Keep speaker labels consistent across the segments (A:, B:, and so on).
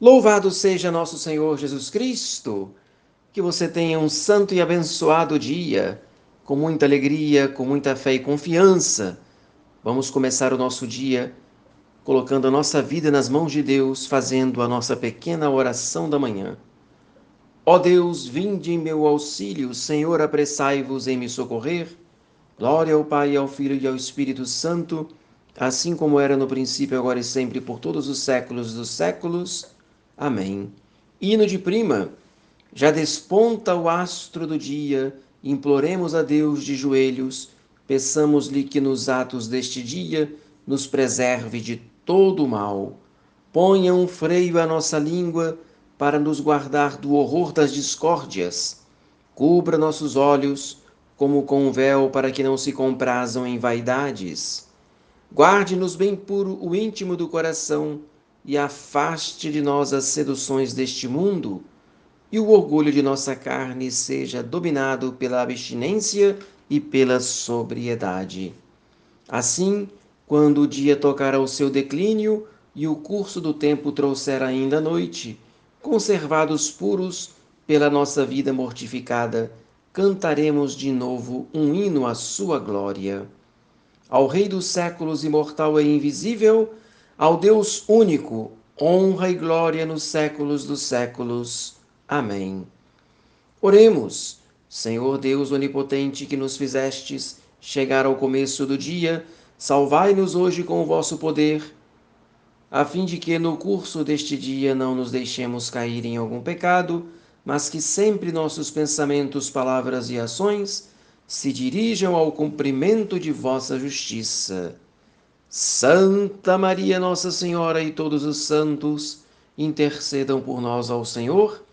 A: Louvado seja nosso Senhor Jesus Cristo. Que você tenha um santo e abençoado dia, com muita alegria, com muita fé e confiança. Vamos começar o nosso dia colocando a nossa vida nas mãos de Deus, fazendo a nossa pequena oração da manhã. Ó Deus, vinde em meu auxílio, Senhor, apressai-vos em me socorrer. Glória ao Pai, ao Filho e ao Espírito Santo, assim como era no princípio, agora e sempre, por todos os séculos dos séculos. Amém. Hino de prima. Já desponta o astro do dia, imploremos a Deus de joelhos, peçamos-lhe que nos atos deste dia nos preserve de todo o mal. Ponha um freio à nossa língua para nos guardar do horror das discórdias. Cubra nossos olhos como com um véu para que não se comprazam em vaidades. Guarde-nos bem puro o íntimo do coração e afaste de nós as seduções deste mundo, e o orgulho de nossa carne seja dominado pela abstinência e pela sobriedade. Assim, quando o dia tocar ao seu declínio e o curso do tempo trouxer ainda a noite, conservados puros pela nossa vida mortificada, cantaremos de novo um hino à sua glória. Ao Rei dos séculos, imortal e invisível, ao Deus único, honra e glória nos séculos dos séculos. Amém. Oremos, Senhor Deus onipotente, que nos fizestes chegar ao começo do dia, salvai-nos hoje com o vosso poder, a fim de que no curso deste dia não nos deixemos cair em algum pecado, mas que sempre nossos pensamentos, palavras e ações se dirijam ao cumprimento de vossa justiça. Santa Maria Nossa Senhora e todos os santos, intercedam por nós ao Senhor,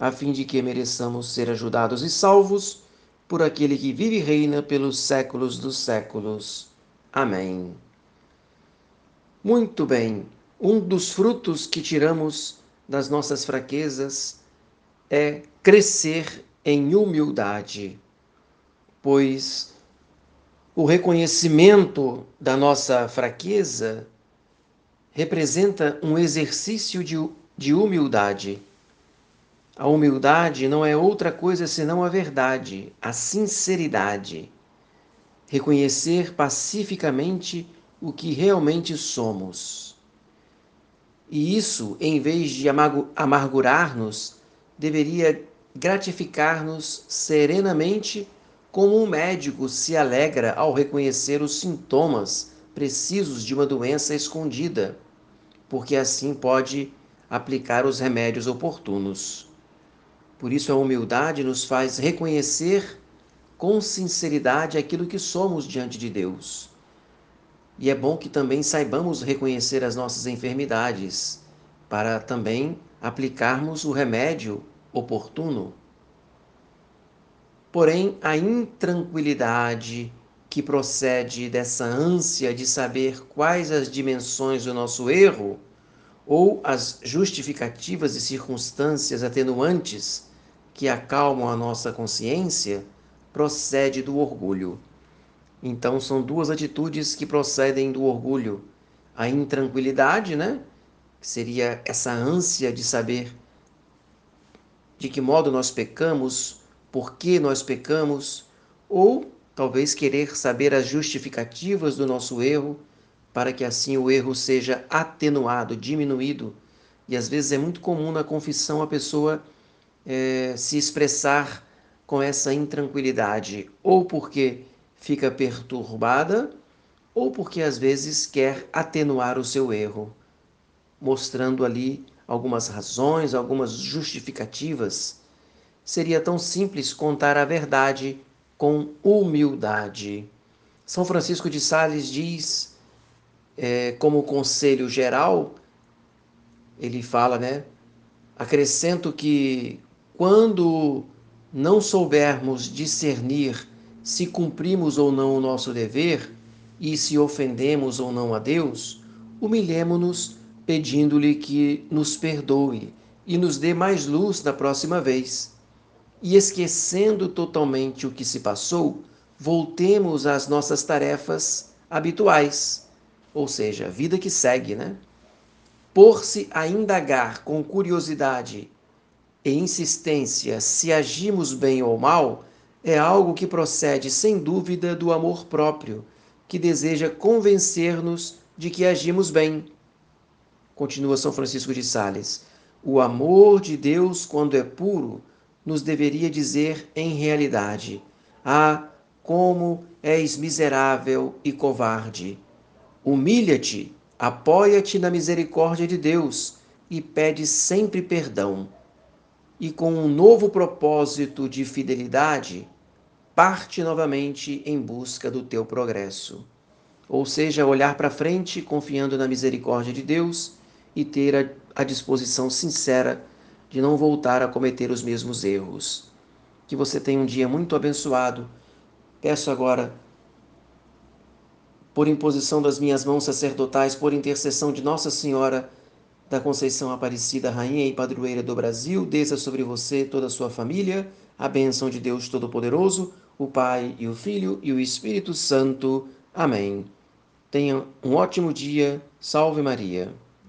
A: a fim de que mereçamos ser ajudados e salvos por aquele que vive e reina pelos séculos dos séculos. Amém. Muito bem, um dos frutos que tiramos das nossas fraquezas é crescer em humildade, pois o reconhecimento da nossa fraqueza representa um exercício de, de humildade. A humildade não é outra coisa senão a verdade, a sinceridade. Reconhecer pacificamente o que realmente somos. E isso, em vez de amargurar-nos, deveria gratificar-nos serenamente como um médico se alegra ao reconhecer os sintomas precisos de uma doença escondida, porque assim pode aplicar os remédios oportunos. Por isso, a humildade nos faz reconhecer com sinceridade aquilo que somos diante de Deus. E é bom que também saibamos reconhecer as nossas enfermidades, para também aplicarmos o remédio oportuno. Porém, a intranquilidade que procede dessa ânsia de saber quais as dimensões do nosso erro ou as justificativas e circunstâncias atenuantes que acalmam a nossa consciência procede do orgulho. Então, são duas atitudes que procedem do orgulho: a intranquilidade, né? Que seria essa ânsia de saber de que modo nós pecamos por que nós pecamos, ou talvez querer saber as justificativas do nosso erro, para que assim o erro seja atenuado, diminuído. E às vezes é muito comum na confissão a pessoa é, se expressar com essa intranquilidade, ou porque fica perturbada, ou porque às vezes quer atenuar o seu erro, mostrando ali algumas razões, algumas justificativas seria tão simples contar a verdade com humildade. São Francisco de Sales diz, é, como conselho geral, ele fala, né? Acrescento que quando não soubermos discernir se cumprimos ou não o nosso dever e se ofendemos ou não a Deus, humilhemo-nos pedindo-lhe que nos perdoe e nos dê mais luz da próxima vez e esquecendo totalmente o que se passou, voltemos às nossas tarefas habituais, ou seja, a vida que segue, né? pôr-se a indagar com curiosidade e insistência se agimos bem ou mal é algo que procede sem dúvida do amor próprio, que deseja convencer-nos de que agimos bem. Continua São Francisco de Sales. O amor de Deus, quando é puro, nos deveria dizer em realidade: Ah, como és miserável e covarde! Humilha-te, apoia-te na misericórdia de Deus e pede sempre perdão e com um novo propósito de fidelidade, parte novamente em busca do teu progresso. Ou seja, olhar para frente confiando na misericórdia de Deus e ter a, a disposição sincera de não voltar a cometer os mesmos erros. Que você tenha um dia muito abençoado. Peço agora, por imposição das minhas mãos sacerdotais, por intercessão de Nossa Senhora, da Conceição Aparecida, Rainha e Padroeira do Brasil, desça sobre você toda a sua família, a bênção de Deus Todo-Poderoso, o Pai e o Filho e o Espírito Santo. Amém. Tenha um ótimo dia. Salve Maria.